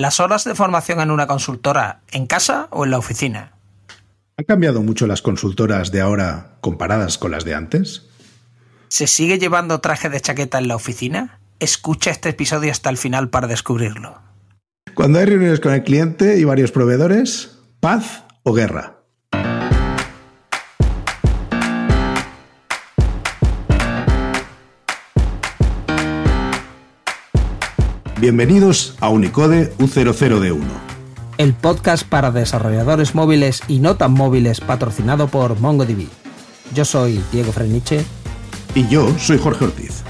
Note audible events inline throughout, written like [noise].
¿Las horas de formación en una consultora en casa o en la oficina? ¿Han cambiado mucho las consultoras de ahora comparadas con las de antes? ¿Se sigue llevando traje de chaqueta en la oficina? Escucha este episodio hasta el final para descubrirlo. Cuando hay reuniones con el cliente y varios proveedores, paz o guerra. Bienvenidos a Unicode U00D1. El podcast para desarrolladores móviles y no tan móviles patrocinado por MongoDB. Yo soy Diego Freniche. Y yo soy Jorge Ortiz.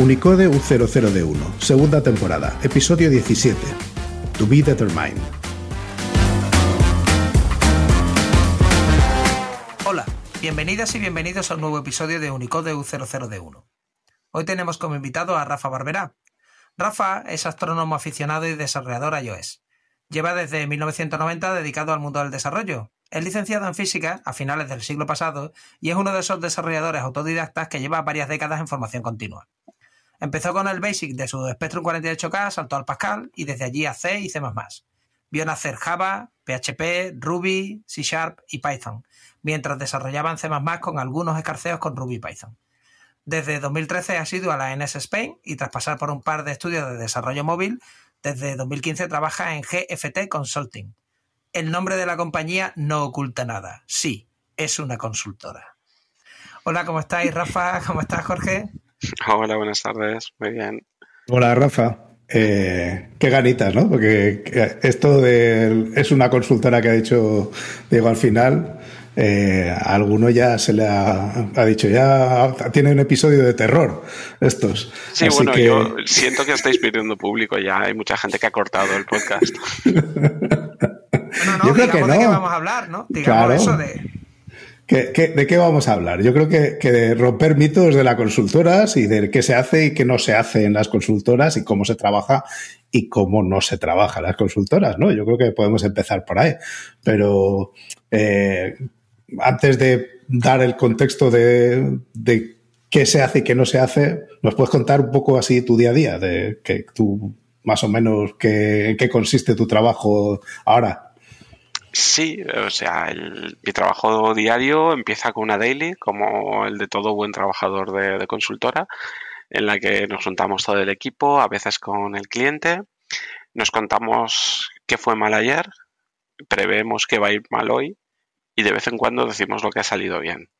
Unicode U00D1, segunda temporada, episodio 17. To be determined. Bienvenidas y bienvenidos a un nuevo episodio de Unicode U00D1. Hoy tenemos como invitado a Rafa Barberá. Rafa es astrónomo aficionado y desarrollador iOS. Lleva desde 1990 dedicado al mundo del desarrollo. Es licenciado en física a finales del siglo pasado y es uno de esos desarrolladores autodidactas que lleva varias décadas en formación continua. Empezó con el BASIC de su Spectrum 48K, saltó al Pascal y desde allí a C y C++. Vio nacer Java, PHP, Ruby, C Sharp y Python mientras desarrollaban C++ con algunos escarceos con Ruby y Python. Desde 2013 ha sido a la NS Spain y tras pasar por un par de estudios de desarrollo móvil, desde 2015 trabaja en GFT Consulting. El nombre de la compañía no oculta nada. Sí, es una consultora. Hola, ¿cómo estáis, Rafa? ¿Cómo estás, Jorge? Hola, buenas tardes. Muy bien. Hola, Rafa. Eh, qué ganitas, ¿no? Porque esto de, es una consultora que ha dicho Diego al final eh, alguno ya se le ha, dicho, ya tiene un episodio de terror estos. Sí, bueno, yo siento que estáis pidiendo público ya, hay mucha gente que ha cortado el podcast. no, no, yo creo que no. de qué vamos a hablar, ¿no? Digamos eso de... de qué vamos a hablar? Yo creo que, que, de romper mitos de las consultoras y de qué se hace y qué no se hace en las consultoras y cómo se trabaja y cómo no se trabaja en las consultoras, ¿no? Yo creo que podemos empezar por ahí. Pero eh, antes de dar el contexto de, qué se hace y qué no se hace, ¿nos puedes contar un poco así tu día a día? De que tú, más o menos, en qué consiste tu trabajo ahora. Sí, o sea, mi trabajo diario empieza con una daily, como el de todo buen trabajador de, de consultora, en la que nos juntamos todo el equipo, a veces con el cliente, nos contamos qué fue mal ayer, prevemos que va a ir mal hoy y de vez en cuando decimos lo que ha salido bien.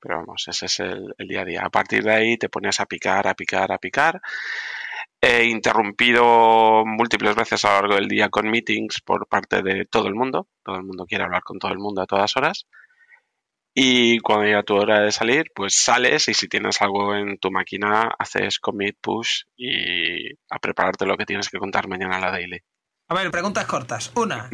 Pero vamos, ese es el, día a día. A partir de ahí te pones a picar, a picar, a picar. He interrumpido múltiples veces a lo largo del día con meetings por parte de todo el mundo. Todo el mundo quiere hablar con todo el mundo a todas horas. Y cuando llega tu hora de salir, pues sales y si tienes algo en tu máquina, haces commit, push y a prepararte lo que tienes que contar mañana a la daily. A ver, preguntas cortas. Una,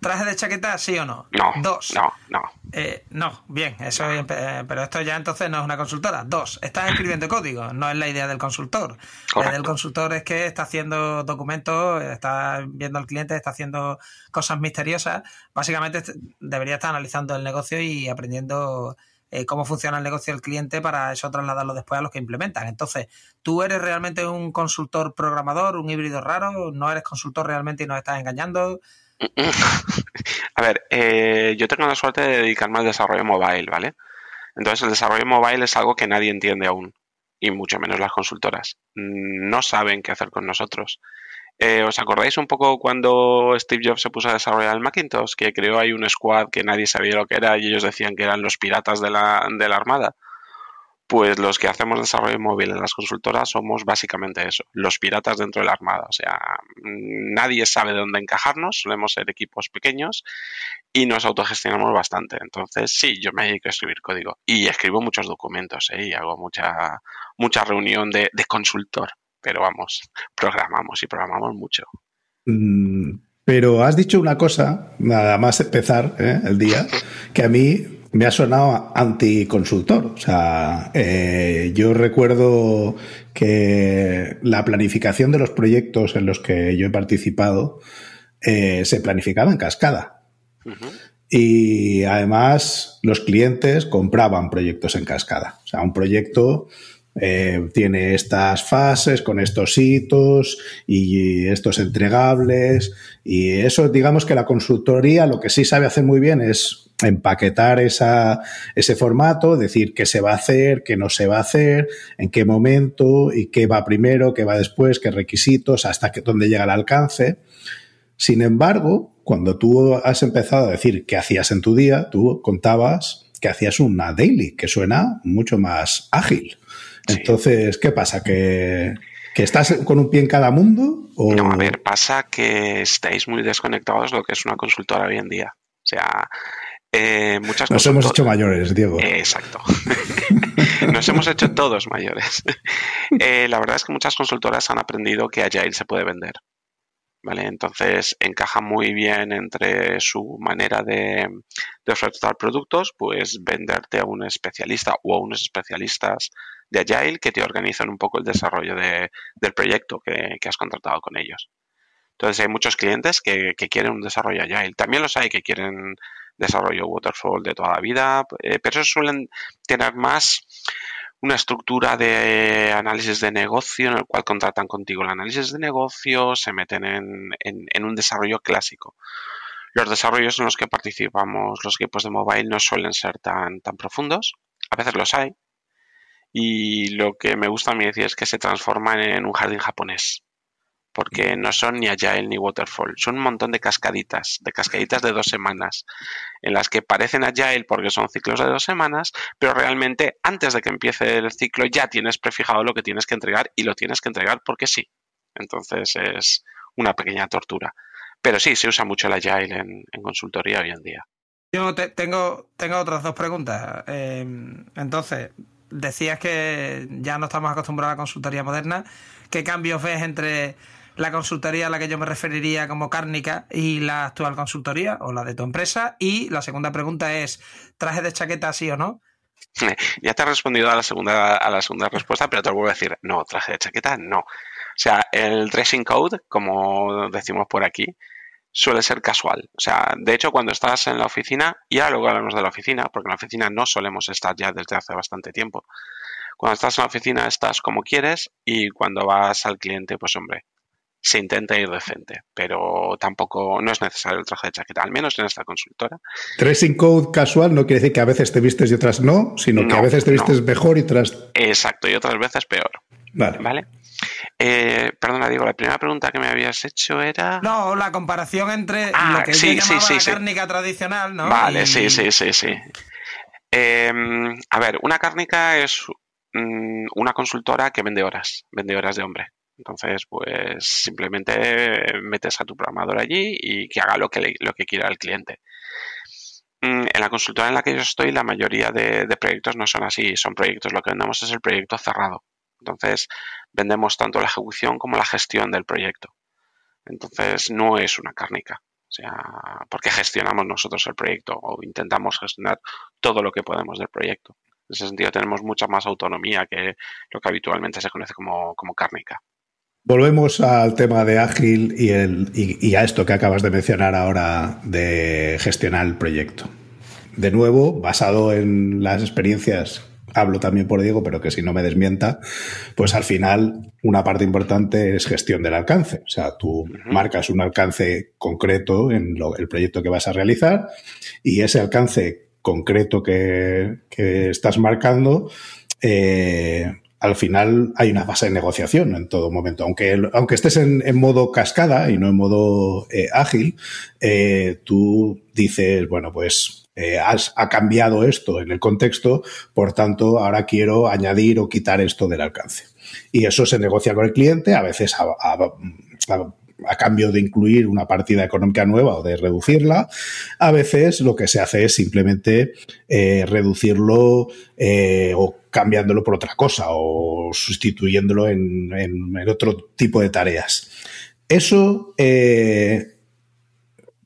¿Traje de chaqueta, sí o no? No. Dos. No, no. Eh, no, bien, eso eh, pero esto ya entonces no es una consultora. Dos, estás escribiendo [laughs] código, no es la idea del consultor. La idea del consultor es que está haciendo documentos, está viendo al cliente, está haciendo cosas misteriosas. Básicamente debería estar analizando el negocio y aprendiendo eh, cómo funciona el negocio del cliente para eso trasladarlo después a los que implementan. Entonces, ¿tú eres realmente un consultor programador, un híbrido raro? ¿No eres consultor realmente y nos estás engañando? [laughs] A ver, eh, yo tengo la suerte de dedicarme al desarrollo mobile, ¿vale? Entonces el desarrollo mobile es algo que nadie entiende aún, y mucho menos las consultoras. No saben qué hacer con nosotros. Eh, ¿Os acordáis un poco cuando Steve Jobs se puso a desarrollar el Macintosh? Que creó ahí un squad que nadie sabía lo que era y ellos decían que eran los piratas de la, de la Armada. Pues los que hacemos desarrollo móvil en las consultoras somos básicamente eso, los piratas dentro de la armada. O sea, nadie sabe de dónde encajarnos, solemos ser equipos pequeños y nos autogestionamos bastante. Entonces, sí, yo me dedico a escribir código y escribo muchos documentos ¿eh? y hago mucha, mucha reunión de, consultor. Pero vamos, programamos y programamos mucho. Mm, pero has dicho una cosa, nada más empezar ¿eh? el día, que a mí me ha sonado anticonsultor. O sea, eh, yo recuerdo que la planificación de los proyectos en los que yo he participado eh, se planificaba en cascada. y además los clientes compraban proyectos en cascada. O sea, un proyecto eh, tiene estas fases con estos hitos y estos entregables y eso digamos que la consultoría lo que sí sabe hacer muy bien es empaquetar ese formato, decir qué se va a hacer, qué no se va a hacer, en qué momento y qué va primero, qué va después, qué requisitos, hasta dónde llega el alcance. Sin embargo, cuando tú has empezado a decir qué hacías en tu día, tú contabas que hacías una daily, que suena mucho más ágil. Entonces, ¿qué pasa? ¿Que, estás con un pie en cada mundo? No, a ver, pasa que estáis muy desconectados de lo que es una consultora hoy en día. O sea, eh, muchas Nos hemos hecho mayores, Diego. exacto. [laughs] Nos hemos hecho todos mayores. [laughs] Eh, la verdad es que muchas consultoras han aprendido que Agile se puede vender. ¿Vale? Entonces encaja muy bien entre su manera de, de ofertar productos, pues venderte a un especialista o a unos especialistas de Agile que te organizan un poco el desarrollo del proyecto que, has contratado con ellos. Entonces hay muchos clientes que, quieren un desarrollo Agile. También los hay que quieren desarrollo Waterfall de toda la vida, eh, pero suelen tener más una estructura de análisis de negocio en el cual contratan contigo el análisis de negocio, se meten en, un desarrollo clásico. Los desarrollos en los que participamos los equipos de mobile no suelen ser tan, tan profundos. A veces los hay, y lo que me gusta a mí decir es que se transforman en un jardín japonés. Porque no son ni Agile ni Waterfall. Son un montón de cascaditas, de cascaditas de dos semanas, en las que parecen Agile porque son ciclos de dos semanas, pero realmente antes de que empiece el ciclo ya tienes prefijado lo que tienes que entregar y lo tienes que entregar porque sí. Entonces es una pequeña tortura. Pero sí, se usa mucho el Agile en, consultoría hoy en día. Yo tengo, tengo otras dos preguntas. Eh, entonces, decías que ya no estamos acostumbrados a la consultoría moderna. ¿Qué cambios ves entre la consultoría a la que yo me referiría como cárnica y la actual consultoría o la de tu empresa? Y la segunda pregunta es, ¿traje de chaqueta sí o no? [laughs] Ya te he respondido a la segunda, a la segunda respuesta, pero te lo vuelvo a decir, no, traje de chaqueta no. O sea, el dressing code, como decimos por aquí, suele ser casual. O sea, de hecho, cuando estás en la oficina, y ahora luego hablamos de la oficina, porque en la oficina no solemos estar ya desde hace bastante tiempo. Cuando estás en la oficina estás como quieres y cuando vas al cliente, pues hombre, se intenta ir decente, pero tampoco no es necesario el traje de chaqueta, al menos en esta consultora. Dressing code casual no quiere decir que a veces te vistes y otras no, sino que a veces te vistes mejor y otras. Exacto, y otras veces peor. Vale. ¿Vale? Eh, perdona, digo, la primera pregunta que me habías hecho era. No, la comparación entre ah, lo que sí, yo llamaba la cárnica tradicional, ¿no? Vale, sí, sí, sí, sí. Em, a ver, una cárnica es mm, una consultora que vende horas, vende horas de hombre. Entonces, pues simplemente metes a tu programador allí y que haga lo que, lo que quiera el cliente. Mm, en la consultora en la que yo estoy, la mayoría de, de, proyectos no son así. Son proyectos, lo que vendemos es el proyecto cerrado. Entonces, vendemos tanto la ejecución como la gestión del proyecto. Entonces, no es una cárnica. O sea, porque gestionamos nosotros el proyecto o intentamos gestionar todo lo que podemos del proyecto. En ese sentido, tenemos mucha más autonomía que lo que habitualmente se conoce como, cárnica. Volvemos al tema de ágil y, el, y, a esto que acabas de mencionar ahora de gestionar el proyecto. De nuevo, basado en las experiencias hablo también por Diego, pero que si no me desmienta, pues al final una parte importante es gestión del alcance. O sea, tú marcas un alcance concreto en el proyecto que vas a realizar y ese alcance concreto que, estás marcando, eh, al final hay una fase de negociación en todo momento. Aunque, aunque estés en, modo cascada y no en modo eh, ágil, eh, tú dices, bueno, pues eh, ha cambiado esto en el contexto, por tanto, ahora quiero añadir o quitar esto del alcance. Y eso se negocia con el cliente, a veces a, cambio de incluir una partida económica nueva o de reducirla, a veces lo que se hace es simplemente eh, reducirlo eh, o cambiándolo por otra cosa o sustituyéndolo en, otro tipo de tareas. Eso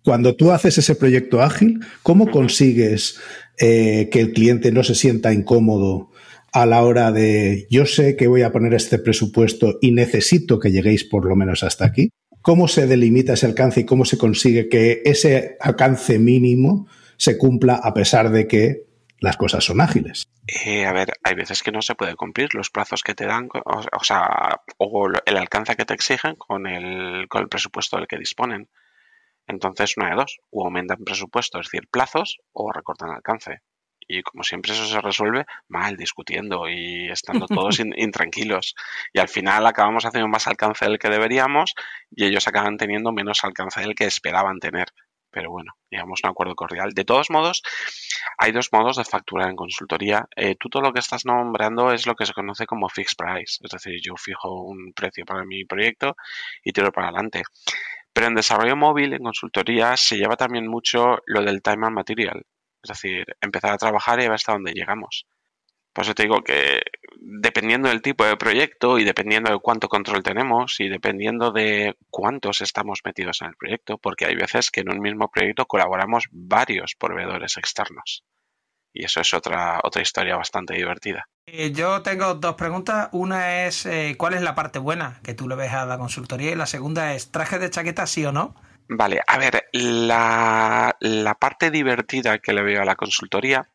cuando tú haces ese proyecto ágil, ¿cómo consigues eh, que el cliente no se sienta incómodo a la hora de yo sé que voy a poner este presupuesto y necesito que lleguéis por lo menos hasta aquí? ¿Cómo se delimita ese alcance y cómo se consigue que ese alcance mínimo se cumpla a pesar de que las cosas son ágiles. Eh, a ver, hay veces que no se puede cumplir los plazos que te dan, o, sea, o el alcance que te exigen con el, con el presupuesto del que disponen. Entonces, una de dos, o aumentan presupuesto, es decir, plazos, o recortan alcance. Y como siempre eso se resuelve mal, discutiendo y estando [laughs] todos intranquilos. Y al final acabamos haciendo más alcance del que deberíamos y ellos acaban teniendo menos alcance del que esperaban tener. Pero bueno, digamos un acuerdo cordial. De todos modos, hay dos modos de facturar en consultoría. Eh, tú todo lo que estás nombrando es lo que se conoce como fixed price. Es decir, yo fijo un precio para mi proyecto y tiro para adelante. Pero en desarrollo móvil, en consultoría, se lleva también mucho lo del time and material. Es decir, empezar a trabajar y ver hasta dónde llegamos. Por eso te digo que dependiendo del tipo de proyecto y dependiendo de cuánto control tenemos y dependiendo de cuántos estamos metidos en el proyecto, porque hay veces que en un mismo proyecto colaboramos varios proveedores externos. Y eso es otra, otra historia bastante divertida. Eh, yo tengo dos preguntas. Una es, eh, ¿cuál es la parte buena que tú le ves a la consultoría? Y la segunda es, ¿traje de chaqueta sí o no? Vale, a ver, la, la parte divertida que le veo a la consultoría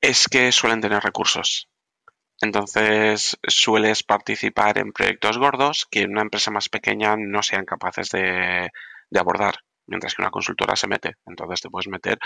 es que suelen tener recursos. Entonces sueles participar en proyectos gordos que una empresa más pequeña no sean capaces de, de abordar, mientras que una consultora se mete. Entonces te puedes meter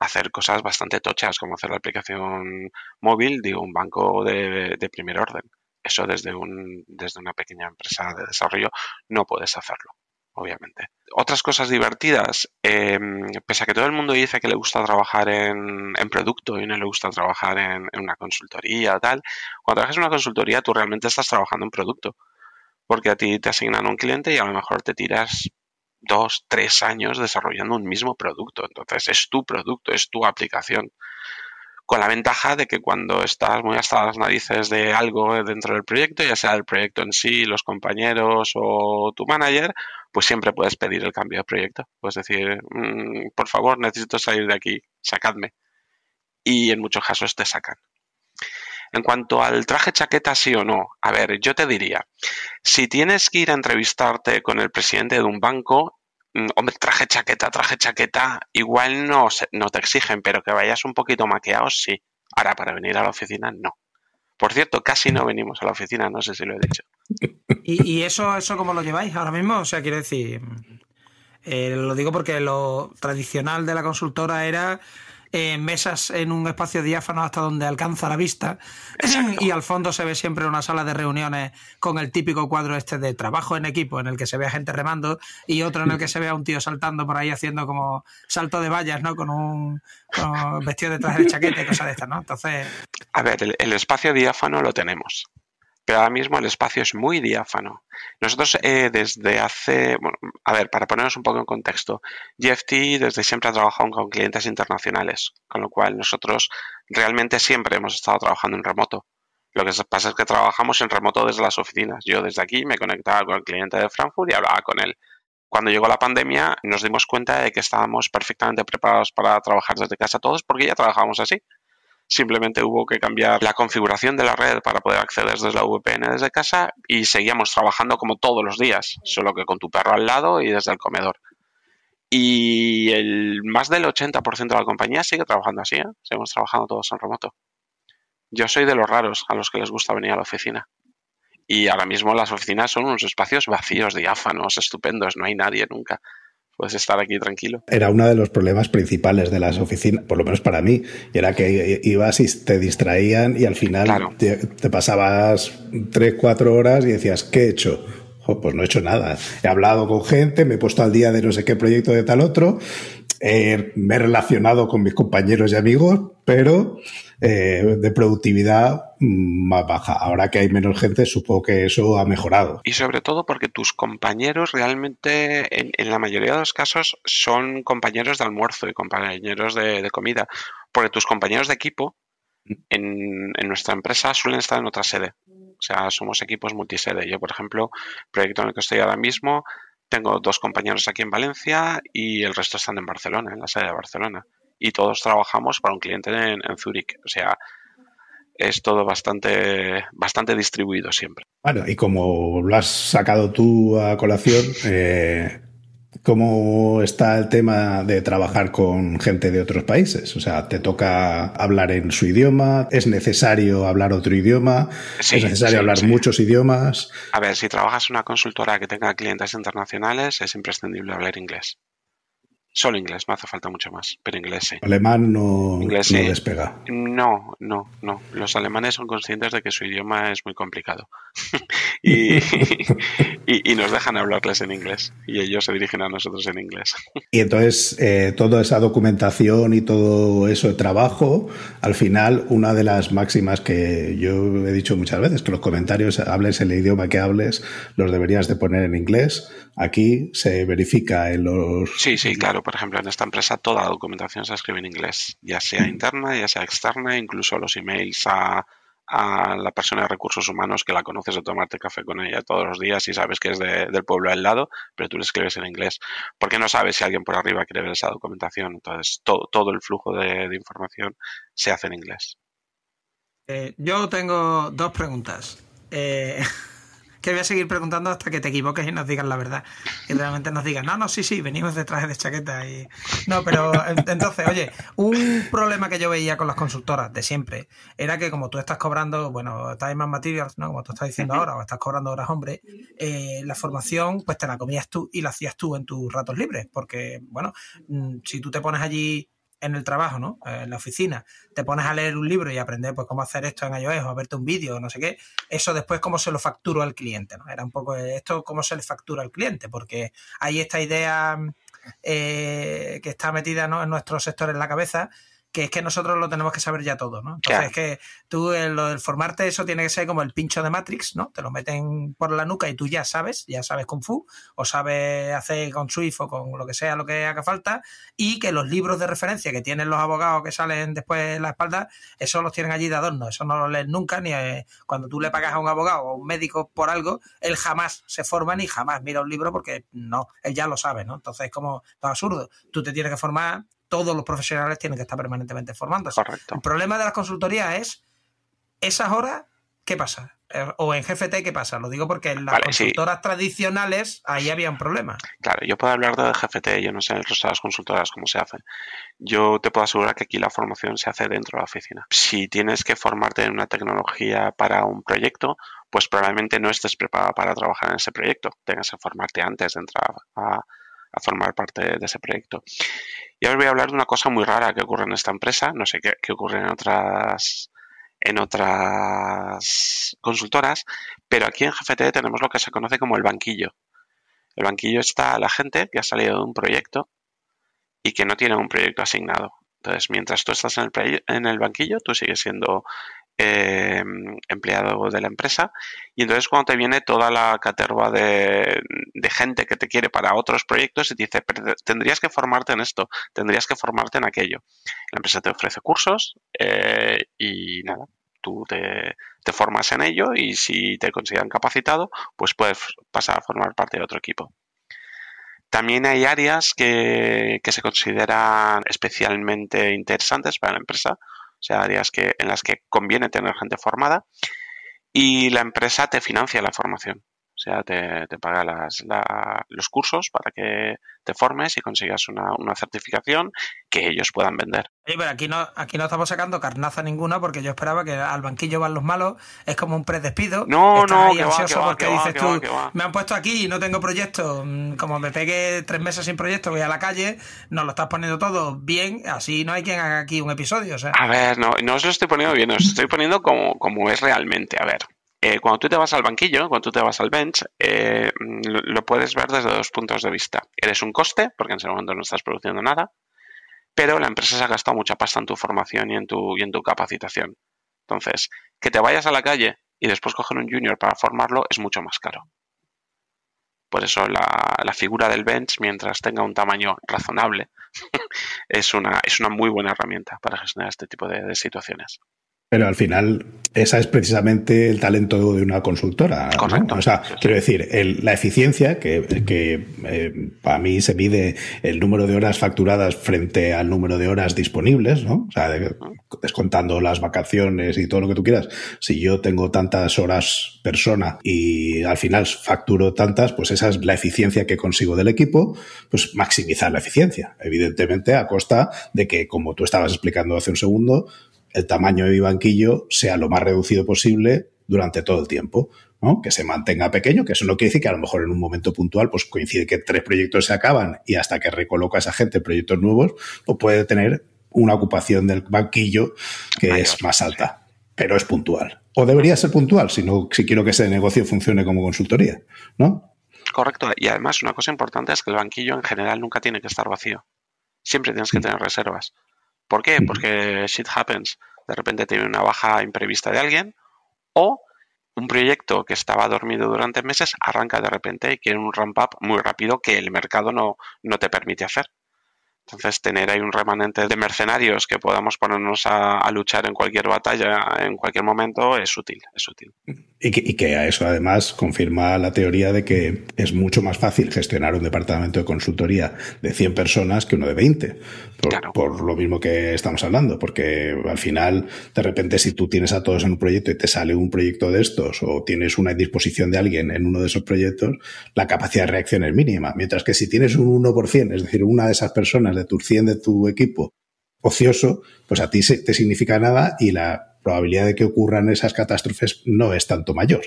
hacer cosas bastante tochas, como hacer la aplicación móvil de un banco de, primer orden. Eso desde, un, desde una pequeña empresa de desarrollo no puedes hacerlo, obviamente. Otras cosas divertidas, em, pese a que todo el mundo dice que le gusta trabajar en, producto y no le gusta trabajar en, en una consultoría tal, cuando trabajas en una consultoría tú realmente estás trabajando en producto porque a ti te asignan un cliente y a lo mejor te tiras dos, tres años desarrollando un mismo producto. Entonces es tu producto, es tu aplicación. Con la ventaja de que cuando estás muy hasta las narices de algo dentro del proyecto, ya sea el proyecto en sí, los compañeros o tu manager, pues siempre puedes pedir el cambio de proyecto. Puedes decir, mm, por favor, necesito salir de aquí, sacadme. Y en muchos casos te sacan. En cuanto al traje chaqueta, sí o no, a ver, yo te diría, si tienes que ir a entrevistarte con el presidente de un banco, hombre, traje chaqueta, traje chaqueta, igual no, no te exigen, pero que vayas un poquito maqueado, sí. Ahora, para venir a la oficina, no. Por cierto, casi no venimos a la oficina, no sé si lo he dicho. [laughs] ¿Y, eso, eso cómo lo lleváis ahora mismo? O sea, quiero decir, eh, lo digo porque lo tradicional de la consultora era mesas en un espacio diáfano hasta donde alcanza la vista [clears throat] y al fondo se ve siempre una sala de reuniones con el típico cuadro este de trabajo en equipo en el que se ve a gente remando y otro en el que se ve a un tío saltando por ahí haciendo como salto de vallas, ¿no? Con un vestido de traje de chaqueta y cosas de estas, ¿no? Entonces... A ver, el espacio diáfano lo tenemos pero ahora mismo el espacio es muy diáfano. Nosotros eh, desde hace, a ver, para ponernos un poco en contexto, GFT desde siempre ha trabajado con clientes internacionales, con lo cual nosotros realmente siempre hemos estado trabajando en remoto. Lo que pasa es que trabajamos en remoto desde las oficinas. Yo desde aquí me conectaba con el cliente de Frankfurt y hablaba con él. Cuando llegó la pandemia nos dimos cuenta de que estábamos perfectamente preparados para trabajar desde casa todos porque ya trabajábamos así. Simplemente hubo que cambiar la configuración de la red para poder acceder desde la VPN desde casa y seguíamos trabajando como todos los días, solo que con tu perro al lado y desde el comedor. Y el más del 80% de la compañía sigue trabajando así, ¿eh? seguimos trabajando todos en remoto. Yo soy de los raros a los que les gusta venir a la oficina. Y ahora mismo las oficinas son unos espacios vacíos, diáfanos, estupendos, no hay nadie nunca puedes estar aquí tranquilo. Era uno de los problemas principales de las oficinas, por lo menos para mí, y era que ibas y te distraían y al final te, pasabas tres, cuatro horas y decías, ¿qué he hecho? pues no he hecho nada. He hablado con gente, me he puesto al día de no sé qué proyecto de tal otro, me he relacionado con mis compañeros y amigos, pero eh, de productividad más baja. Ahora que hay menos gente, supongo que eso ha mejorado. Y sobre todo porque tus compañeros realmente, en, la mayoría de los casos, son compañeros de almuerzo y compañeros de, comida. Porque tus compañeros de equipo en, nuestra empresa suelen estar en otra sede. O sea, somos equipos multisede. Yo, por ejemplo, proyecto en el que estoy ahora mismo, tengo dos compañeros aquí en Valencia y el resto están en Barcelona, en la sede de Barcelona y todos trabajamos para un cliente en, en Zurich. O sea, es todo bastante, bastante distribuido siempre. Bueno, y como lo has sacado tú a colación, eh, cómo está el tema de trabajar con gente de otros países. O sea, te toca hablar en su idioma, es necesario hablar otro idioma, es necesario hablar muchos idiomas. A ver, si trabajas en una consultora que tenga clientes internacionales, es imprescindible hablar inglés. Solo inglés, no hace falta mucho más, pero inglés sí. Alemán no, despega. No, no, no. Los alemanes son conscientes de que su idioma es muy complicado [laughs] [laughs] y, y, nos dejan hablarles en inglés y ellos se dirigen a nosotros en inglés. Y entonces eh, toda esa documentación y todo eso de trabajo, al final una de las máximas que yo he dicho muchas veces, que los comentarios, hables el idioma que hables, los deberías de poner en inglés. Aquí se verifica en los... Sí, sí, claro por ejemplo, en esta empresa toda la documentación se escribe en inglés, ya sea interna, ya sea externa, incluso los emails a, la persona de recursos humanos que la conoces o tomarte café con ella todos los días y sabes que es del pueblo al lado, pero tú le escribes en inglés, porque no sabes si alguien por arriba quiere ver esa documentación. Entonces, todo, todo el flujo de, información se hace en inglés. Eh, yo tengo dos preguntas. Eh, [laughs] que voy a seguir preguntando hasta que te equivoques y nos digas la verdad. Y realmente nos digas, no, no, sí, sí, venimos de traje de chaqueta y. No, pero entonces, oye, un problema que yo veía con las consultoras de siempre era que como tú estás cobrando, bueno, estás más materials, ¿no? Como tú estás diciendo ahora, o estás cobrando horas hombre, eh, la formación, pues te la comías tú y la hacías tú en tus ratos libres. Porque, bueno, mm, si tú te pones allí en el trabajo, ¿no? Eh, en la oficina, te pones a leer un libro y aprender pues cómo hacer esto en iOS o a verte un vídeo, no sé qué, eso después cómo se lo facturo al cliente, ¿no? Era un poco esto cómo se le factura al cliente, porque hay esta idea eh, que está metida en nuestro sector en la cabeza que es que nosotros lo tenemos que saber ya todo, ¿no? Entonces es que tú lo del formarte eso tiene que ser como el pincho de Matrix, ¿no? Te lo meten por la nuca y tú ya sabes, ya sabes Kung Fu, o sabes hacer con Swift o con lo que sea lo que haga falta, y que los libros de referencia que tienen los abogados que salen después en la espalda, eso los tienen allí de adorno, eso no lo lees nunca, ni eh, cuando tú le pagas a un abogado o a un médico por algo, él jamás se forma ni jamás mira un libro porque no, él ya lo sabe, ¿no? Entonces es como todo absurdo. Tú te tienes que formar todos los profesionales tienen que estar permanentemente formándose. Correcto. El problema de las consultorías es esas horas, ¿qué pasa? Eh, o en GFT, ¿qué pasa? Lo digo porque en las consultoras tradicionales ahí había un problema. Claro, yo puedo hablar de GFT, yo no sé en el resto de las consultoras cómo se hace. Yo te puedo asegurar que aquí la formación se hace dentro de la oficina. Si tienes que formarte en una tecnología para un proyecto, pues probablemente no estés preparado para trabajar en ese proyecto. Tengas que formarte antes de entrar a, a formar parte de ese proyecto. Y ahora voy a hablar de una cosa muy rara que ocurre en esta empresa, no sé qué, ocurre en otras en otras consultoras, pero aquí en GFT tenemos lo que se conoce como el banquillo. El banquillo está la gente que ha salido de un proyecto y que no tiene un proyecto asignado. Entonces, mientras tú estás en el, en el banquillo, tú sigues siendo eh, empleado de la empresa y entonces cuando te viene toda la caterva de, gente que te quiere para otros proyectos y te dice, tendrías que formarte en esto, tendrías que formarte en aquello. La empresa te ofrece cursos eh, y nada, tú te, formas en ello y si te consideran capacitado, pues puedes pasar a formar parte de otro equipo. También hay áreas que, se consideran especialmente interesantes para la empresa, sea, áreas que, en las que conviene tener gente formada y la empresa te financia la formación. O sea, te, paga las, los cursos para que te formes y consigas una, certificación que ellos puedan vender. Oye, pero aquí no, aquí no estamos sacando carnaza ninguna porque yo esperaba que al banquillo van los malos, es como un predespido. No, no, ahí ansioso porque dices tú, me han puesto aquí y no tengo proyecto, mm, como me pegué tres meses sin proyecto, voy a la calle, nos lo estás poniendo todo bien, así no hay quien haga aquí un episodio. O sea. A ver, no, no os lo estoy poniendo bien, os estoy poniendo como, como es realmente. A ver, eh, cuando tú te vas al banquillo, cuando tú te vas al bench, eh, lo, puedes ver desde dos puntos de vista. Eres un coste, porque en ese momento no estás produciendo nada, pero la empresa se ha gastado mucha pasta en tu formación y en tu, y en tu capacitación. Entonces, que te vayas a la calle y después coger un junior para formarlo es mucho más caro. Por eso la, figura del bench, mientras tenga un tamaño razonable, [laughs] es, una, es una muy buena herramienta para gestionar este tipo de situaciones. Pero al final esa es precisamente el talento de una consultora. Correcto. O sea, quiero decir, la eficiencia, que, eh, para mí se mide el número de horas facturadas frente al número de horas disponibles, ¿no? O sea, descontando las vacaciones y todo lo que tú quieras. Si yo tengo tantas horas persona y al final facturo tantas, pues esa es la eficiencia que consigo del equipo, pues maximizar la eficiencia. Evidentemente, a costa de que, como tú estabas explicando hace un segundo, el tamaño de mi banquillo sea lo más reducido posible durante todo el tiempo. ¿no? Que se mantenga pequeño, que eso no quiere decir que a lo mejor en un momento puntual pues coincide que tres proyectos se acaban y hasta que recoloca a esa gente proyectos nuevos, pues puede tener una ocupación del banquillo que es más alta, pero es puntual. O debería ser puntual, si, no, si quiero que ese negocio funcione como consultoría, ¿no? Correcto. Y además una cosa importante es que el banquillo en general nunca tiene que estar vacío. Siempre tienes que mm. tener reservas. ¿Por qué? Porque shit happens. De repente tiene una baja imprevista de alguien o un proyecto que estaba dormido durante meses arranca de repente y quiere un ramp up muy rápido que el mercado no, no te permite hacer. Entonces, tener ahí un remanente de mercenarios que podamos ponernos a, luchar en cualquier batalla, en cualquier momento, es útil, es útil. Y que, y que, a eso además confirma la teoría de que es mucho más fácil gestionar un departamento de consultoría de 100 personas que uno de 20. Por, por, lo mismo que estamos hablando, porque al final, de repente, si tú tienes a todos en un proyecto y te sale un proyecto de estos o tienes una disposición de alguien en uno de esos proyectos, la capacidad de reacción es mínima. Mientras que si tienes un 1%, es decir, una de esas personas de tu 100 de tu equipo ocioso, pues a ti te significa nada y la probabilidad de que ocurran esas catástrofes no es tanto mayor.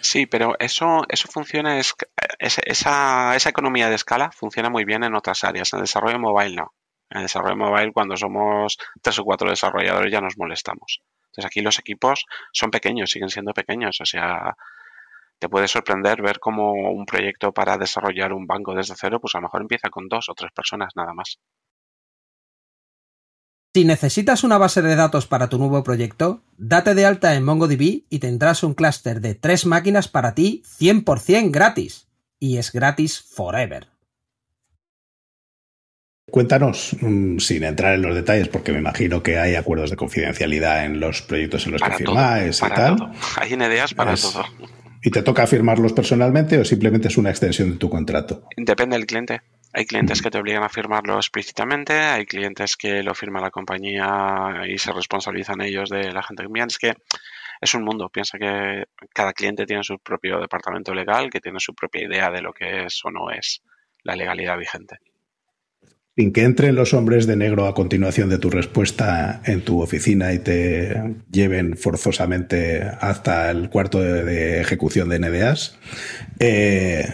sí, pero eso, eso funciona, es, esa, esa economía de escala funciona muy bien en otras áreas. En el desarrollo mobile no. En el desarrollo mobile, cuando somos tres o cuatro desarrolladores, ya nos molestamos. Entonces aquí los equipos son pequeños, siguen siendo pequeños. O sea, te puede sorprender ver cómo un proyecto para desarrollar un banco desde cero, pues a lo mejor empieza con dos o tres personas nada más. Si necesitas una base de datos para tu nuevo proyecto, date de alta en MongoDB y tendrás un clúster de tres máquinas para ti 100% gratis. Y es gratis forever. Cuéntanos, mm, sin entrar en los detalles, porque me imagino que hay acuerdos de confidencialidad en los proyectos en los que firmáis y tal. Hay ideas para todo. ¿Y te toca firmarlos personalmente o simplemente es una extensión de tu contrato? Depende del cliente. Hay clientes que te obligan a firmarlo explícitamente, hay clientes que lo firma la compañía y se responsabilizan ellos de la gente que envían. Es que es un mundo. Piensa que cada cliente tiene su propio departamento legal, que tiene su propia idea de lo que es o no es la legalidad vigente sin que entren los hombres de negro a continuación de tu respuesta en tu oficina y te lleven forzosamente hasta el cuarto de, ejecución de NDAs, eh,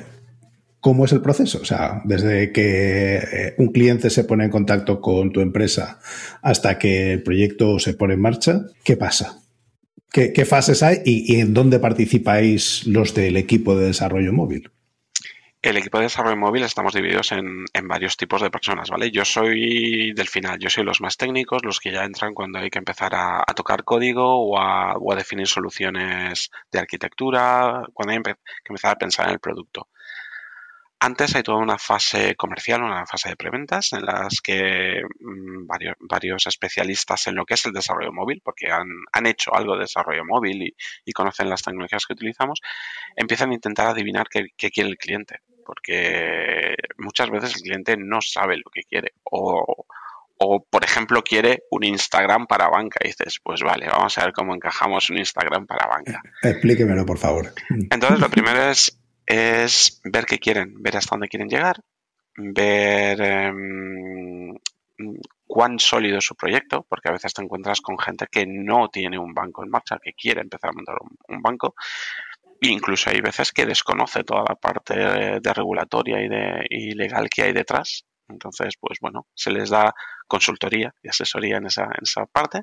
¿cómo es el proceso? O sea, desde que eh, un cliente se pone en contacto con tu empresa hasta que el proyecto se pone en marcha, ¿qué pasa? ¿Qué, fases hay y en dónde participáis los del equipo de desarrollo móvil? El equipo de desarrollo móvil estamos divididos en, varios tipos de personas, ¿vale? Yo soy del final, yo soy los más técnicos, los que ya entran cuando hay que empezar a, tocar código o a, definir soluciones de arquitectura, cuando hay que empezar a pensar en el producto. Antes hay toda una fase comercial, una fase de preventas, en las que mm, varios, especialistas en lo que es el desarrollo móvil, porque han, hecho algo de desarrollo móvil y, conocen las tecnologías que utilizamos, empiezan a intentar adivinar qué quiere el cliente porque muchas veces el cliente no sabe lo que quiere o, por ejemplo, quiere un Instagram para banca. Y dices, pues vale, vamos a ver cómo encajamos un Instagram para banca. Explíquemelo, por favor. Entonces, lo primero es, es ver qué quieren, ver hasta dónde quieren llegar, ver em, cuán sólido es su proyecto, porque a veces te encuentras con gente que no tiene un banco en marcha, que quiere empezar a montar un banco, incluso hay veces que desconoce toda la parte de, regulatoria y, de, legal que hay detrás. Entonces, pues bueno, se les da consultoría y asesoría en esa, en esa parte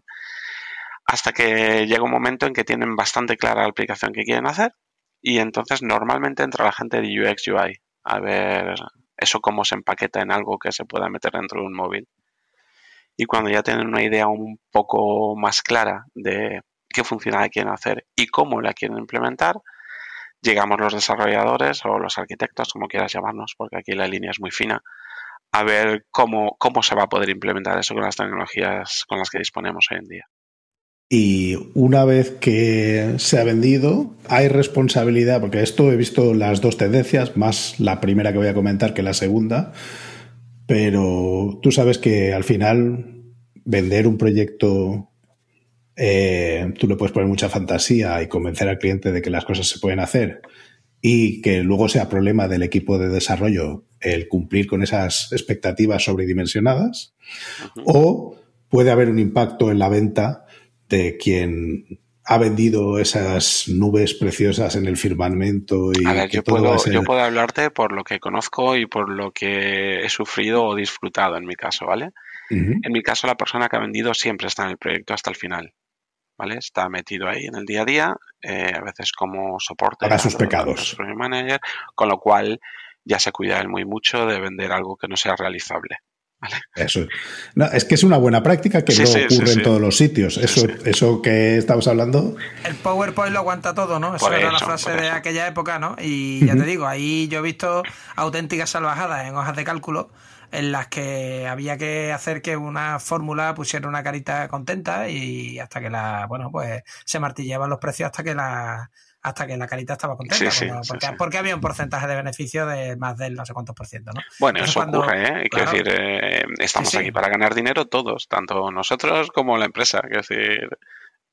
hasta que llega un momento en que tienen bastante clara la aplicación que quieren hacer y entonces normalmente entra la gente de UX UI a ver eso cómo se empaqueta en algo que se pueda meter dentro de un móvil. Y cuando ya tienen una idea un poco más clara de qué funcionalidad quieren hacer y cómo la quieren implementar, llegamos los desarrolladores o los arquitectos, como quieras llamarnos, porque aquí la línea es muy fina, a ver cómo, cómo se va a poder implementar eso con las tecnologías con las que disponemos hoy en día. Y una vez que se ha vendido, hay responsabilidad, porque esto he visto las dos tendencias, más la primera que voy a comentar que la segunda, pero tú sabes que al final vender un proyecto, eh, tú le puedes poner mucha fantasía y convencer al cliente de que las cosas se pueden hacer y que luego sea problema del equipo de desarrollo el cumplir con esas expectativas sobredimensionadas, o puede haber un impacto en la venta de quien ha vendido esas nubes preciosas en el firmamento y a ver, que yo, todo puedo, va a ser- yo puedo hablarte por lo que conozco y por lo que he sufrido o disfrutado en mi caso, ¿vale? En mi caso, la persona que ha vendido siempre está en el proyecto hasta el final, ¿vale? Está metido ahí en el día a día, eh, a veces como soporte. Paga sus pecados. manager, con lo cual ya se cuida él muy mucho de vender algo que no sea realizable. Eso. No, es que es una buena práctica que Sí, no sí, ocurre sí. en todos los sitios. Eso, sí. eso que estamos hablando, El PowerPoint lo aguanta todo, ¿no? Eso Por era la frase de eso. aquella época, ¿no? Y ya te digo, ahí yo he visto auténticas salvajadas en hojas de cálculo en las que había que hacer que una fórmula pusiera una carita contenta y hasta que la, bueno, pues se martillaban los precios hasta que la hasta que la carita estaba contenta. Sí, sí, cuando- sí, porque, sí. porque había un porcentaje de beneficio de más del no sé cuántos por ciento, ¿no? Bueno, Entonces, eso cuando- ocurre, ¿eh? Quiero claro. decir, eh, estamos aquí para ganar dinero todos, tanto nosotros como la empresa. Quiero decir,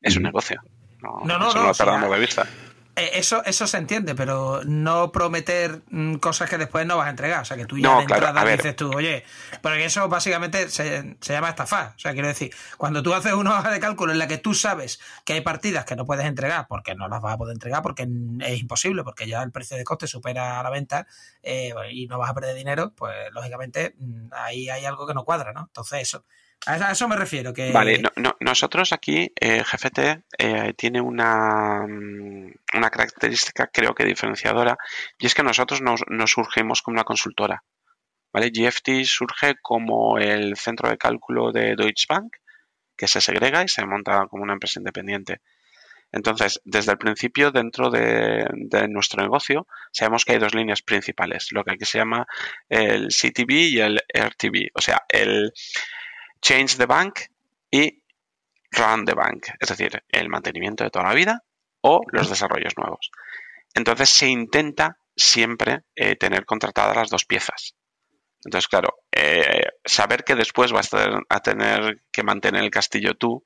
es un Ujú. negocio. No, No, no, no, lo perdamos de vista. Eh, Eso, eso se entiende, pero no prometer mm, cosas que después no vas a entregar. O sea, que tú ya No, de claro, entrada dices tú, oye, porque eso básicamente se, se llama estafar. O sea, quiero decir, cuando tú haces una hoja de cálculo en la que tú sabes que hay partidas que no puedes entregar porque no las vas a poder entregar porque es imposible, porque ya el precio de coste supera a la venta eh, y no vas a perder dinero, pues lógicamente mm, ahí hay algo que no cuadra, ¿no? Entonces, eso. A eso, me refiero. Que, Vale, no- no- nosotros aquí, eh, GFT eh, tiene una, mm, una característica creo que diferenciadora y es que nosotros nos, surgimos como una consultora. ¿vale? GFT surge como el centro de cálculo de Deutsche Bank, que se segrega y se monta como una empresa independiente. Entonces, desde el principio, dentro de, de nuestro negocio, sabemos que hay dos líneas principales, lo que aquí se llama el CTB y el RTB, o sea, el Change the Bank y Run the Bank, es decir, el mantenimiento de toda la vida o los desarrollos nuevos. Entonces se intenta siempre eh, tener contratadas las dos piezas. Entonces, claro, eh, saber que después vas a tener, a tener que mantener el castillo tú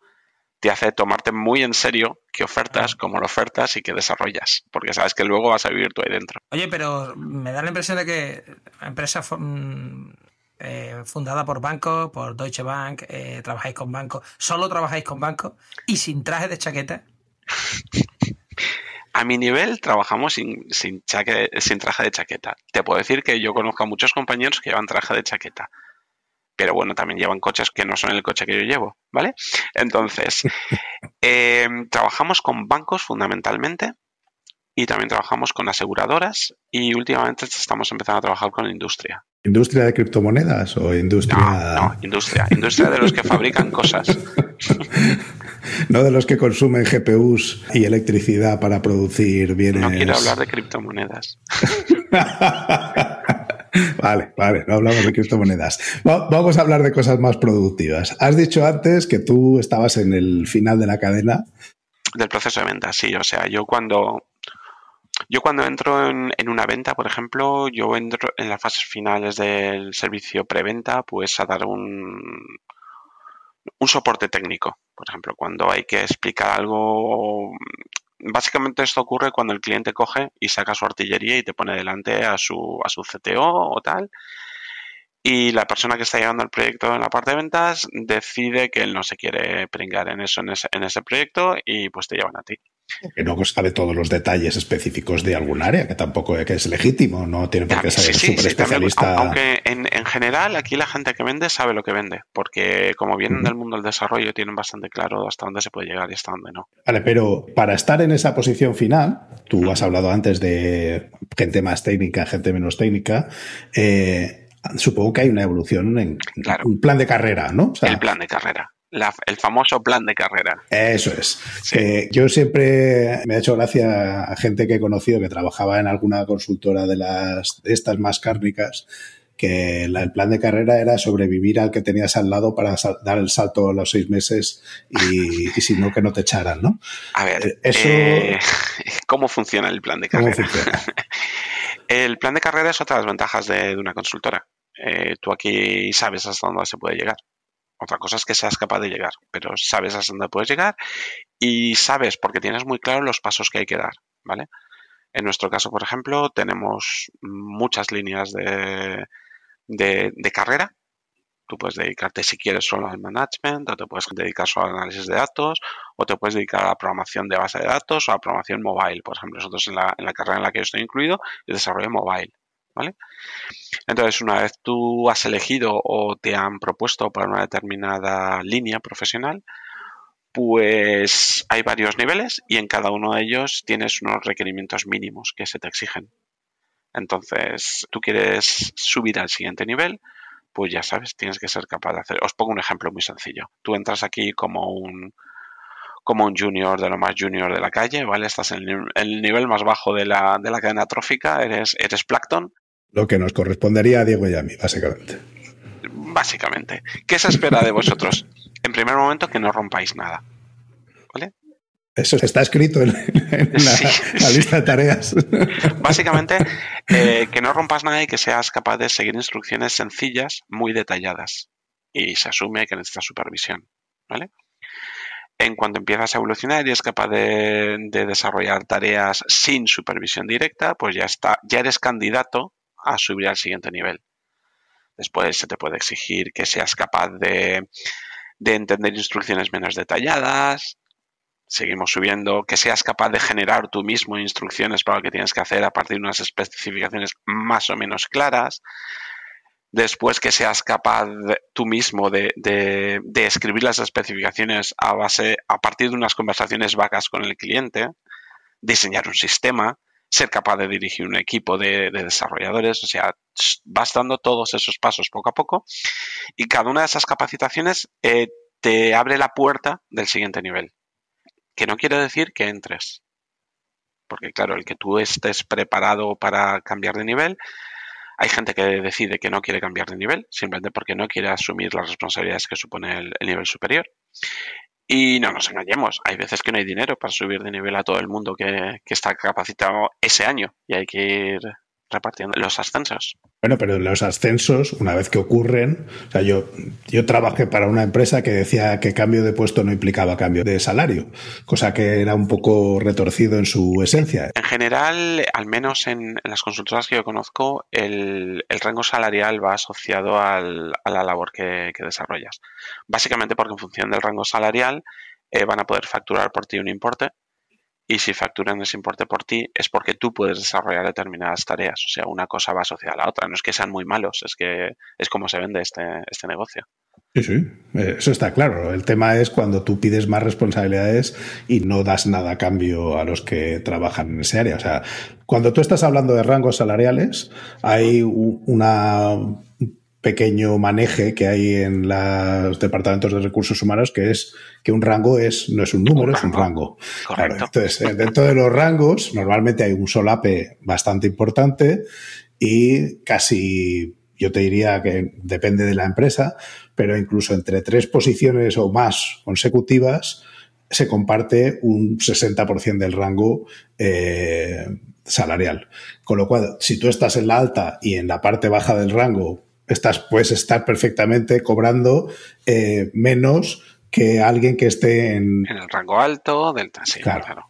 te hace tomarte muy en serio qué ofertas, cómo lo ofertas y qué desarrollas, porque sabes que luego vas a vivir tú ahí dentro. Oye, pero me da la impresión de que empresa fu- mm, eh, fundada por bancos, por Deutsche Bank, eh, trabajáis con bancos, solo trabajáis con bancos y sin traje de chaqueta. [laughs] A mi nivel trabajamos sin, sin, chaque- sin traje de chaqueta. Te puedo decir que yo conozco a muchos compañeros que llevan traje de chaqueta. Pero bueno, también llevan coches que no son el coche que yo llevo, ¿vale? Entonces, [laughs] eh, trabajamos con bancos fundamentalmente y también trabajamos con aseguradoras y últimamente estamos empezando a trabajar con la industria. ¿Industria de criptomonedas o industria.? No, no, industria. Industria de los que fabrican cosas. [laughs] No de los que consumen GPUs y electricidad para producir bienes. No quiero hablar de criptomonedas. [laughs] vale, vale, no hablamos de criptomonedas. Va- vamos a hablar de cosas más productivas. Has dicho antes que tú estabas en el final de la cadena. Del proceso de venta, sí. O sea, yo cuando yo cuando entro en, una venta, por ejemplo, yo entro en las fases finales del servicio preventa, pues a dar un, un soporte técnico. Por ejemplo, cuando hay que explicar algo. Básicamente esto ocurre cuando el cliente coge y saca su artillería y te pone delante a su, a su CTO o tal. Y la persona que está llevando el proyecto en la parte de ventas decide que él no se quiere pringar en eso, en ese, en ese proyecto, y pues te llevan a ti. Que no sabe todos los detalles específicos de algún área, que tampoco que es legítimo, no tiene por qué ser Sí, súper sí, también, especialista. aunque en, en general aquí la gente que vende sabe lo que vende, porque como vienen del mundo del desarrollo tienen bastante claro hasta dónde se puede llegar y hasta dónde no. Vale, pero para estar en esa posición final, tú has hablado antes de gente más técnica, gente menos técnica, eh, supongo que hay una evolución en Claro. un plan de carrera, ¿no? O sea, el plan de carrera, la- el famoso plan de carrera. Eso es. Sí. Que yo siempre me ha hecho gracia a gente que he conocido que trabajaba en alguna consultora de las de estas más cárnicas que el plan de carrera era sobrevivir al que tenías al lado para dar el salto a los seis meses [laughs] y, si no, que no te echaran, ¿no? A ver, eh, eso... Eh, [laughs] ¿cómo funciona el plan de carrera? [laughs] el plan de carrera es otra de las ventajas de, una consultora. Eh, tú aquí sabes hasta dónde se puede llegar. Otra cosa es que seas capaz de llegar, pero sabes hasta dónde puedes llegar y sabes porque tienes muy claro los pasos que hay que dar, ¿vale? En nuestro caso, por ejemplo, tenemos muchas líneas de, de, carrera. Tú puedes dedicarte, si quieres, solo al management, o te puedes dedicar solo al análisis de datos, o te puedes dedicar a la programación de base de datos o a programación mobile. Por ejemplo, nosotros en la, en la carrera en la que yo estoy incluido, el desarrollo mobile. ¿Vale? Entonces, una vez tú has elegido o te han propuesto para una determinada línea profesional, pues hay varios niveles y en cada uno de ellos tienes unos requerimientos mínimos que se te exigen. Entonces, tú quieres subir al siguiente nivel, pues ya sabes, tienes que ser capaz de hacer. Os pongo un ejemplo muy sencillo. Tú entras aquí como un como un junior de lo más junior de la calle, ¿vale? Estás en el, nivel más bajo de la, de la cadena trófica, eres, eres Plankton lo que nos correspondería a Diego y a mí, básicamente. Básicamente. ¿Qué se espera de vosotros? En primer momento, que no rompáis nada. ¿Vale? Eso está escrito en, la, lista de tareas. Básicamente, eh, que no rompas nada y que seas capaz de seguir instrucciones sencillas, muy detalladas. Y se asume que necesitas supervisión. ¿Vale? En cuanto empiezas a evolucionar y eres capaz de, de desarrollar tareas sin supervisión directa, pues ya está, ya eres candidato a subir al siguiente nivel. Después se te puede exigir que seas capaz de, entender instrucciones menos detalladas. Seguimos subiendo, que seas capaz de generar tú mismo instrucciones para lo que tienes que hacer a partir de unas especificaciones más o menos claras. Después que seas capaz tú mismo de, de, escribir las especificaciones a base, a partir de unas conversaciones vagas con el cliente, diseñar un sistema, ser capaz de dirigir un equipo de, desarrolladores, o sea, vas dando todos esos pasos poco a poco y cada una de esas capacitaciones eh, te abre la puerta del siguiente nivel, que no quiere decir que entres, porque claro, el que tú estés preparado para cambiar de nivel, hay gente que decide que no quiere cambiar de nivel, simplemente porque no quiere asumir las responsabilidades que supone el nivel superior. Y no nos engañemos, hay veces que no hay dinero para subir de nivel a todo el mundo que, está capacitado ese año y hay que ir repartiendo los ascensos. Bueno, pero los ascensos, una vez que ocurren, o sea, yo, yo trabajé para una empresa que decía que cambio de puesto no implicaba cambio de salario, cosa que era un poco retorcido en su esencia. En general, al menos en, las consultoras que yo conozco, el, rango salarial va asociado a la labor que, desarrollas. Básicamente porque en función del rango salarial eh, van a poder facturar por ti un importe y si facturan ese importe por ti es porque tú puedes desarrollar determinadas tareas. O sea, una cosa va asociada a la otra. No es que sean muy malos, es que es como se vende este, este negocio. Sí, sí, eh, eso está claro. El tema es cuando tú pides más responsabilidades y no das nada a cambio a los que trabajan en ese área. O sea, cuando tú estás hablando de rangos salariales, hay una pequeño maneje que hay en los departamentos de recursos humanos, que es que un rango es, no es un número, es un rango. entonces, eh, dentro de los rangos, normalmente hay un solape bastante importante y casi, yo te diría que depende de la empresa, pero incluso entre tres posiciones o más consecutivas, se comparte un 60% del rango eh, salarial. Con lo cual, si tú estás en la alta y en la parte baja del rango estás, puedes estar perfectamente cobrando eh, menos que alguien que esté en... En el rango alto, del sí, claro.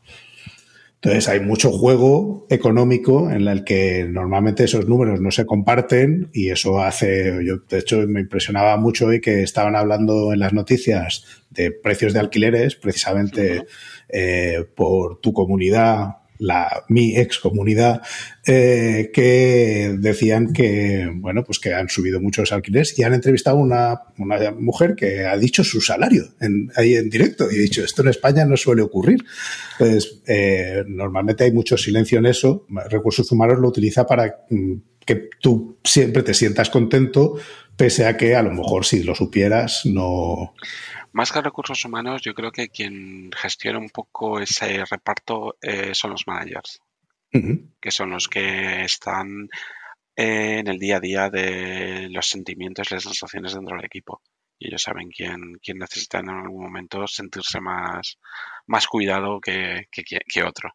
Entonces hay mucho juego económico en el que normalmente esos números no se comparten y eso hace, yo de hecho me impresionaba mucho hoy que estaban hablando en las noticias de precios de alquileres precisamente eh, por tu comunidad la, mi ex comunidad, eh, que decían que, bueno, pues que han subido muchos alquileres y han entrevistado a una, mujer que ha dicho su salario en, ahí en directo y ha dicho, esto en España no suele ocurrir. Entonces, eh, normalmente hay mucho silencio en eso. Recursos Humanos lo utiliza para mm, que tú siempre te sientas contento, pese a que a lo mejor si lo supieras no más que recursos humanos, yo creo que quien gestiona un poco ese reparto eh, son los managers, que son los que están en el día a día de los sentimientos y las sensaciones dentro del equipo. Y ellos saben quién, quién necesita en algún momento sentirse más, más cuidado que, que, otro.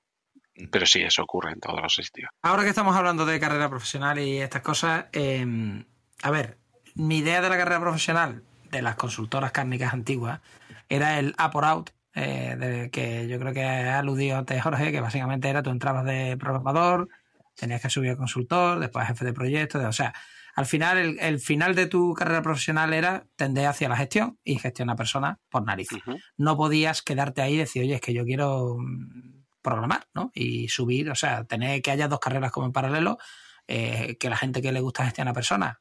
Pero sí, eso ocurre en todos los sitios. Ahora que estamos hablando de carrera profesional y estas cosas, em, a ver, mi idea de la carrera profesional de las consultoras cárnicas antiguas era el up or out, eh, de que yo creo que ha aludido antes Jorge, que básicamente era tú entrabas de programador, tenías que subir a consultor, después jefe de proyecto, o sea, al final el, final de tu carrera profesional era tender hacia la gestión y gestionar personas por nariz. No podías quedarte ahí y decir, oye, es que yo quiero mm, programar, ¿no? Y subir, o sea, tener que haya dos carreras como en paralelo, eh, que la gente que le gusta gestionar personas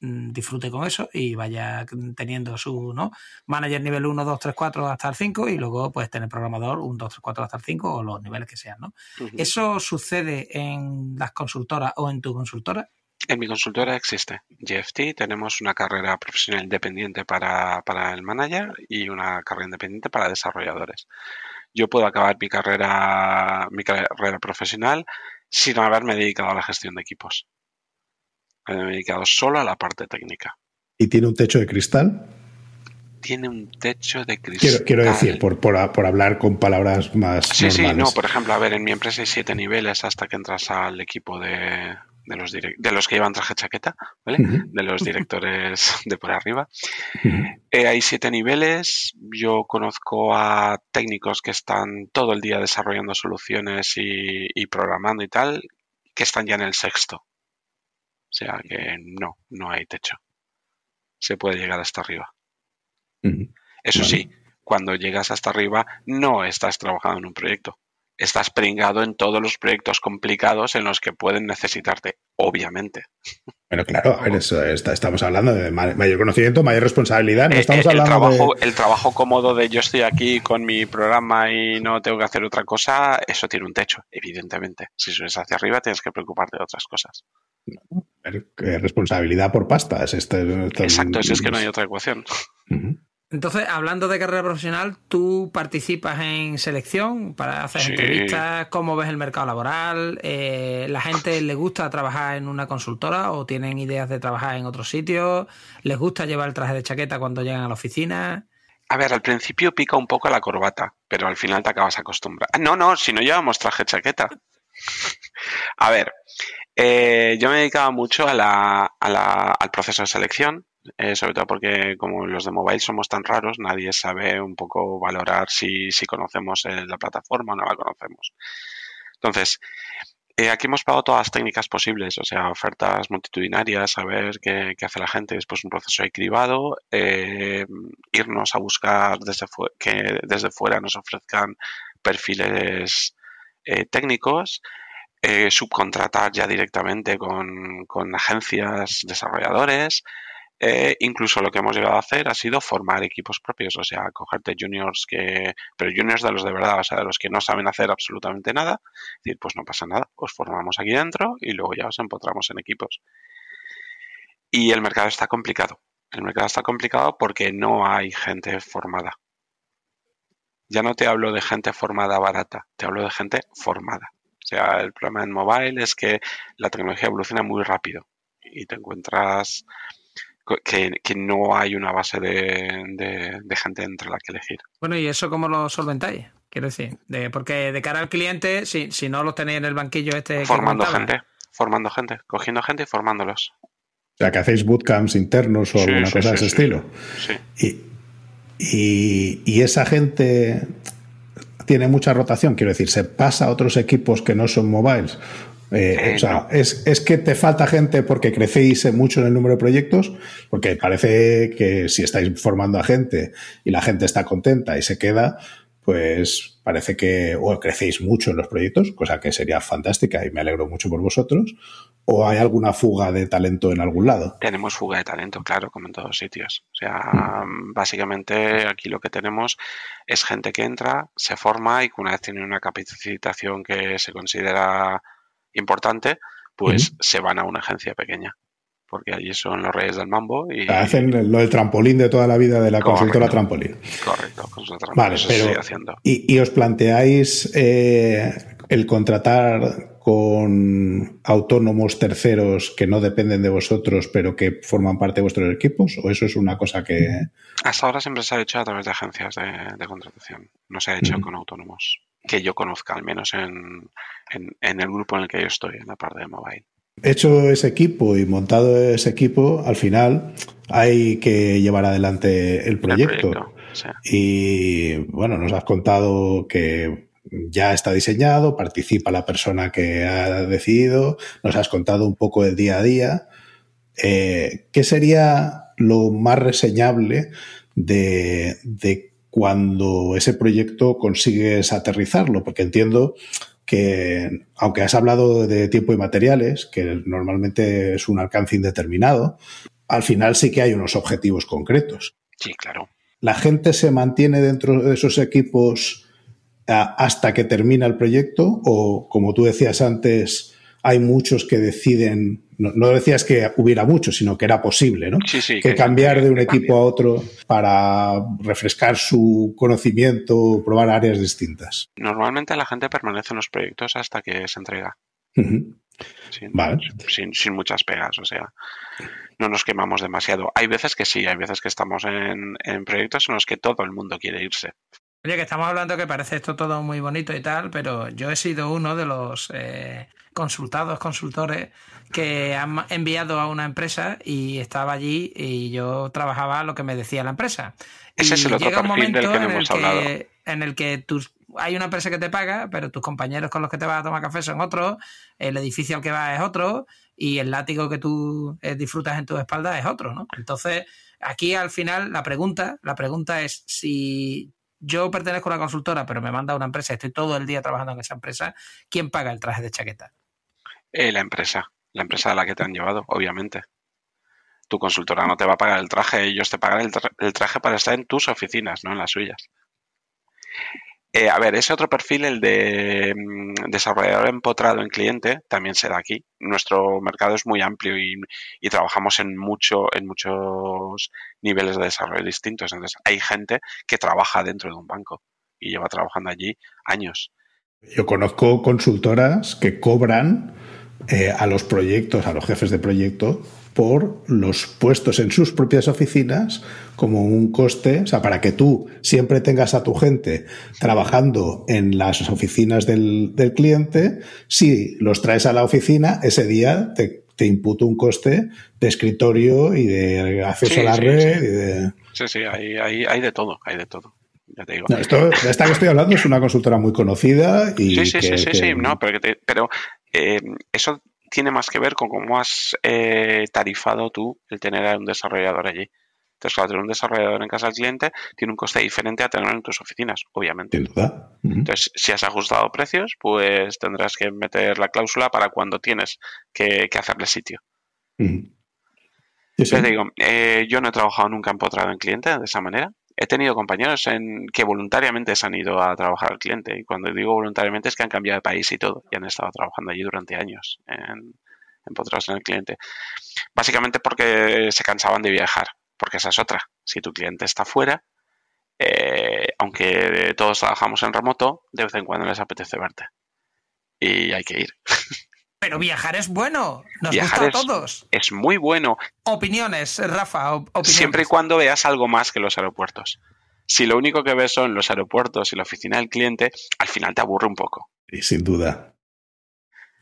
disfrute con eso y vaya teniendo su ¿no? manager nivel 1, 2, 3, 4 hasta el 5 y luego pues tener programador 1, 2, 3, 4 hasta el 5 o los niveles que sean. ¿no? ¿Eso sucede en las consultoras o en tu consultora? En mi consultora existe GFT, tenemos una carrera profesional independiente para, para el manager y una carrera independiente para desarrolladores. Yo puedo acabar mi carrera, mi carrera profesional sin haberme dedicado a la gestión de equipos me he dedicado solo a la parte técnica. ¿Y tiene un techo de cristal? Tiene un techo de cristal. Quiero, decir, por, por, hablar con palabras más. Sí, sí, no, por ejemplo, a ver, en mi empresa hay siete niveles hasta que entras al equipo de, de los, de los que llevan traje chaqueta, ¿vale? De los directores de por arriba. Eh, hay siete niveles. Yo conozco a técnicos que están todo el día desarrollando soluciones y, y programando y tal, que están ya en el sexto. O sea que no, no hay techo. Se puede llegar hasta arriba. Eso sí, cuando llegas hasta arriba no estás trabajando en un proyecto. Estás pringado en todos los proyectos complicados en los que pueden necesitarte, obviamente. Bueno, claro, estamos hablando de mayor conocimiento, mayor responsabilidad. No eh, estamos el, hablando trabajo, el trabajo cómodo de yo estoy aquí con mi programa y no tengo que hacer otra cosa, eso tiene un techo, evidentemente. Si subes hacia arriba tienes que preocuparte de otras cosas. Responsabilidad por pastas. Exacto, si es que no hay otra ecuación. [laughs] Entonces, hablando de carrera profesional, ¿tú participas en selección para hacer entrevistas? ¿Cómo ves el mercado laboral? Eh, ¿La gente le gusta trabajar en una consultora o tienen ideas de trabajar en otros sitios? ¿Les gusta llevar el traje de chaqueta cuando llegan a la oficina? A ver, al principio pica un poco la corbata, pero al final te acabas acostumbrando. No, no, si no llevamos traje de chaqueta. A ver, eh, yo me dedicaba mucho a la, al proceso de selección, eh, sobre todo porque como los de mobile somos tan raros, nadie sabe un poco valorar si, si conocemos eh, la plataforma o no la conocemos. Entonces, aquí hemos pagado todas las técnicas posibles, o sea, ofertas multitudinarias, saber qué, qué hace la gente, después un proceso de cribado, irnos a buscar desde que desde fuera nos ofrezcan perfiles técnicos, eh, subcontratar ya directamente con, con agencias desarrolladores. Eh, incluso lo que hemos llegado a hacer ha sido formar equipos propios, o sea, cogerte juniors que, pero juniors de los de verdad, o sea, de los que no saben hacer absolutamente nada, decir, pues no pasa nada, os formamos aquí dentro y luego ya os empotramos en equipos. Y el mercado está complicado. El mercado está complicado porque no hay gente formada. Ya no te hablo de gente formada barata, te hablo de gente formada. O sea, el problema en mobile es que la tecnología evoluciona muy rápido y te encuentras que, no hay una base de, gente entre la que elegir. Bueno, ¿y eso cómo lo solventáis? Quiero decir, de, porque de cara al cliente, si, si no lo tenéis en el banquillo este... Formando gente, formando gente, cogiendo gente y formándolos. O sea, que hacéis bootcamps internos o alguna cosa de ese estilo. Sí. y, y esa gente tiene mucha rotación, quiero decir, se pasa a otros equipos que no son mobiles. Eh, o sea, es, es, que te falta gente porque crecéis mucho en el número de proyectos, porque parece que si estáis formando a gente y la gente está contenta y se queda, pues parece que o crecéis mucho en los proyectos, cosa que sería fantástica y me alegro mucho por vosotros, o hay alguna fuga de talento en algún lado. Tenemos fuga de talento, claro, como en todos sitios. O sea, mm. básicamente aquí lo que tenemos es gente que entra, se forma y que una vez tiene una capacitación que se considera importante, pues se van a una agencia pequeña porque allí son los reyes del mambo. y Hacen lo del trampolín de toda la vida de la consultora trampolín. Correcto, consultora trampolín. Vale, pero, Y, os planteáis eh, el contratar con autónomos terceros que no dependen de vosotros, pero que forman parte de vuestros equipos? ¿O eso es una cosa que...? Hasta ahora siempre se ha hecho a través de agencias de, contratación. No se ha hecho con autónomos. Que yo conozca, al menos en, en, el grupo en el que yo estoy, en la parte de mobile. Hecho ese equipo y montado ese equipo, al final hay que llevar adelante el proyecto. Y bueno, nos has contado que ya está diseñado, participa la persona que ha decidido, nos has contado un poco el día a día. Eh, ¿Qué sería lo más reseñable de, de cuando ese proyecto consigues aterrizarlo? Porque entiendo que, aunque has hablado de tiempo y materiales, que normalmente es un alcance indeterminado, al final sí que hay unos objetivos concretos. Sí, claro. ¿La gente se mantiene dentro de esos equipos hasta que termina el proyecto? O, como tú decías antes, hay muchos que deciden, no, decías que hubiera muchos, sino que era posible, ¿no? Sí, sí, que, cambiar de un equipo a otro para refrescar su conocimiento, probar áreas distintas. Normalmente la gente permanece en los proyectos hasta que se entrega. sin, vale. sin, muchas pegas, o sea, no nos quemamos demasiado. Hay veces que sí, hay veces que estamos en, en proyectos en los que todo el mundo quiere irse. Oye, que estamos hablando que parece esto todo muy bonito y tal, pero yo he sido uno de los eh, consultados, consultores que han enviado a una empresa y estaba allí y yo trabajaba lo que me decía la empresa. Ese es el otro llega un momento del que en, hemos el hablado. que, en el que tus, hay una empresa que te paga, pero tus compañeros con los que te vas a tomar café son otros, el edificio al que vas es otro y el látigo que tú eh, disfrutas en tu espalda es otro, ¿no? Entonces, aquí al final la pregunta, la pregunta es si yo pertenezco a una consultora, pero me manda a una empresa, estoy todo el día trabajando en esa empresa, ¿quién paga el traje de chaqueta? Eh, la empresa, la empresa a la que te han llevado, obviamente. Tu consultora no te va a pagar el traje, ellos te pagan el, traje para estar en tus oficinas, no en las suyas. Eh, a ver, ese otro perfil, el de mm, desarrollador empotrado en cliente, también se da aquí. Nuestro mercado es muy amplio y, y, trabajamos en mucho, en muchos niveles de desarrollo distintos. Entonces, hay gente que trabaja dentro de un banco y lleva trabajando allí años. Yo conozco consultoras que cobran eh, a los proyectos, a los jefes de proyecto, por los puestos en sus propias oficinas como un coste, o sea, para que tú siempre tengas a tu gente trabajando en las oficinas del, cliente, si los traes a la oficina, ese día te, te imputo un coste de escritorio y de acceso a la red. Sí. Y de... sí, sí, hay, hay, hay de todo, hay de todo. Ya te digo. No, esto, esta que estoy hablando es una consultora muy conocida y. Sí, sí, que, sí, sí, que... sí, no, pero, te, pero eh, eso tiene más que ver con cómo has eh, tarifado tú el tener a un desarrollador allí. Entonces, claro, tener un desarrollador en casa del cliente tiene un coste diferente a tenerlo en tus oficinas, obviamente. Sin duda. Uh -huh. Entonces, si has ajustado precios, pues tendrás que meter la cláusula para cuando tienes que, que hacerle sitio. Uh -huh. Digo, eh, yo no he trabajado nunca empotrado en cliente de esa manera. He tenido compañeros en, que voluntariamente se han ido a trabajar al cliente. Y cuando digo voluntariamente es que han cambiado de país y todo. Y han estado trabajando allí durante años en, empotrados en el cliente. Básicamente porque se cansaban de viajar. Porque esa es otra. Si tu cliente está fuera, eh, aunque todos trabajamos en remoto, de vez en cuando les apetece verte. Y hay que ir. [laughs] Pero viajar es bueno, nos viajar gusta a todos. Es, es, muy bueno. Opiniones, Rafa, opiniones. Siempre y cuando veas algo más que los aeropuertos. Si lo único que ves son los aeropuertos y la oficina del cliente, al final te aburre un poco. Y sin duda.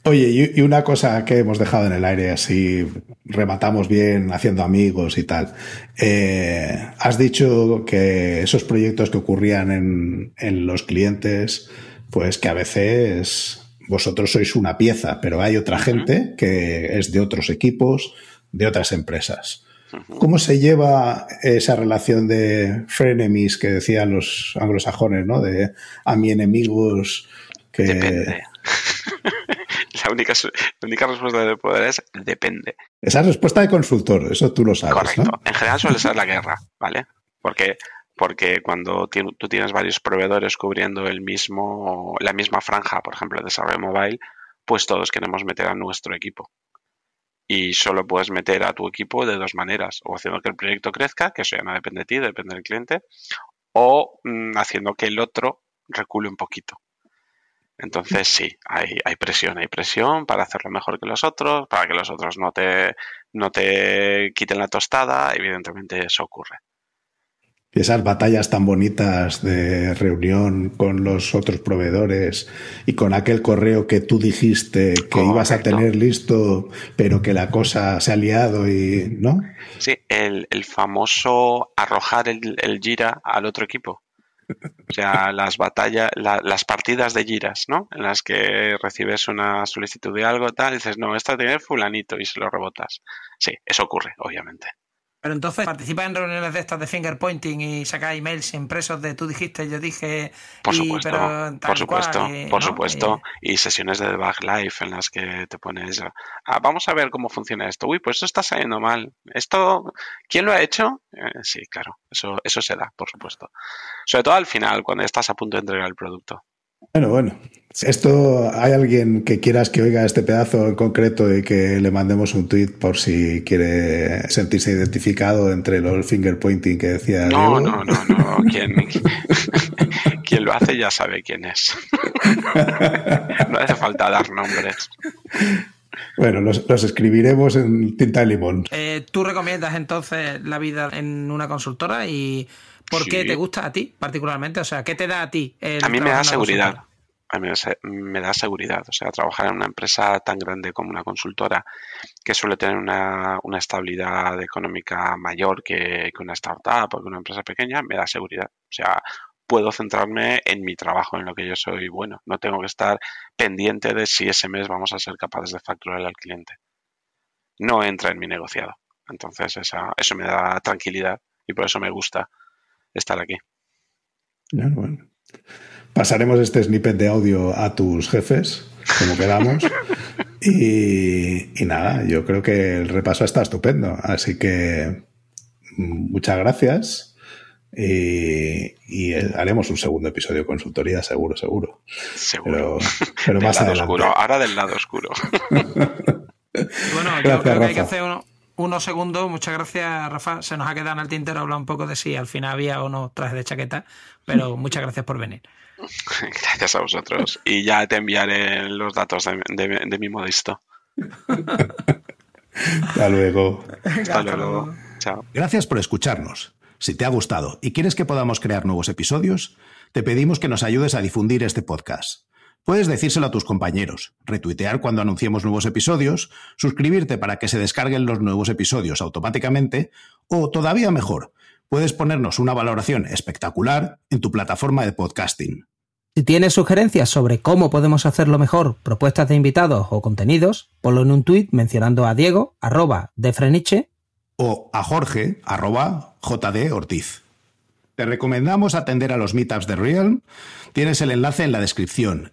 Oye, y una cosa que hemos dejado en el aire, así rematamos bien haciendo amigos y tal. Eh, has dicho que esos proyectos que ocurrían en, en los clientes, pues que a veces vosotros sois una pieza, pero hay otra gente que es de otros equipos, de otras empresas. ¿Cómo se lleva esa relación de frenemies que decían los anglosajones, ¿no? De a mi enemigos que... Depende. [laughs] la, única, la única respuesta de poder es depende. Esa es respuesta de consultor, eso tú lo sabes. Correcto. ¿no? En general suele ser la guerra, ¿vale? Porque porque cuando tú tienes varios proveedores cubriendo el mismo, la misma franja, por ejemplo, de desarrollo mobile, pues todos queremos meter a nuestro equipo. Y solo puedes meter a tu equipo de dos maneras, o haciendo que el proyecto crezca, que eso ya no depende de ti, depende del cliente, o mmm, haciendo que el otro recule un poquito. Entonces sí, hay, hay presión, hay presión para hacerlo mejor que los otros, para que los otros no te, no te quiten la tostada, evidentemente eso ocurre esas batallas tan bonitas de reunión con los otros proveedores y con aquel correo que tú dijiste que ibas a tener listo, pero que la cosa se ha liado y ¿no? Sí, el, famoso arrojar el, el, gira al otro equipo. O sea, las batallas, las partidas de giras, ¿no? En las que recibes una solicitud de algo, tal, y dices, no, esta tiene fulanito y se lo rebotas. Sí, eso ocurre, obviamente. Pero entonces participa en reuniones de estas de finger pointing y saca emails impresos de tú dijiste, yo dije. Por supuesto, por supuesto, por supuesto. Y... sesiones de debug live en las que te pones. Ah, vamos a ver cómo funciona esto. Uy, pues esto está saliendo mal. Esto, ¿quién lo ha hecho? Eh, sí, claro, eso, eso se da, por supuesto. Sobre todo al final, cuando estás a punto de entregar el producto. Bueno, bueno. Esto, ¿hay alguien que quieras que oiga este pedazo en concreto y que le mandemos un tweet por si quiere sentirse identificado entre los finger pointing que decía No, no, no, no. Quien, [laughs] lo hace ya sabe quién es. [laughs] no hace falta dar nombres. Bueno, los, escribiremos en tinta de limón. Eh, ¿Tú recomiendas entonces la vida en una consultora y por qué te gusta a ti particularmente? O sea, ¿qué te da a ti? a mí me da seguridad a mí me da seguridad. O sea, trabajar en una empresa tan grande como una consultora que suele tener una, estabilidad económica mayor que, una startup o que una empresa pequeña, me da seguridad. O sea, puedo centrarme en mi trabajo, en lo que yo soy bueno. No tengo que estar pendiente de si ese mes vamos a ser capaces de facturar al cliente. No entra en mi negociado. Entonces, eso me da tranquilidad y por eso me gusta estar aquí. bueno. Pasaremos este snippet de audio a tus jefes, como quedamos. y, nada, yo creo que el repaso está estupendo. Así que muchas gracias. Y, haremos un segundo episodio de consultoría, seguro, seguro. Seguro. Pero, más adelante. ahora del lado oscuro. [laughs] bueno, yo creo que hay que hacer unos segundos. Muchas gracias, Rafa. Se nos ha quedado en el tintero hablar un poco de si al final había o no traje de chaqueta, pero [laughs] muchas gracias por venir. Gracias a vosotros. Y ya te enviaré los datos de, mi modesto. [laughs] Hasta luego. Hasta luego. Chao. Gracias por escucharnos. Si te ha gustado y quieres que podamos crear nuevos episodios, te pedimos que nos ayudes a difundir este podcast. Puedes decírselo a tus compañeros, retuitear cuando anunciemos nuevos episodios, suscribirte para que se descarguen los nuevos episodios automáticamente o, todavía mejor, puedes ponernos una valoración espectacular en tu plataforma de podcasting. Si tienes sugerencias sobre cómo podemos hacerlo mejor, propuestas de invitados o contenidos, ponlo en un tuit mencionando a Diego, arroba de Freniche, o a Jorge, arroba JD Ortiz. Te recomendamos atender a los meetups de Realm. Tienes el enlace en la descripción.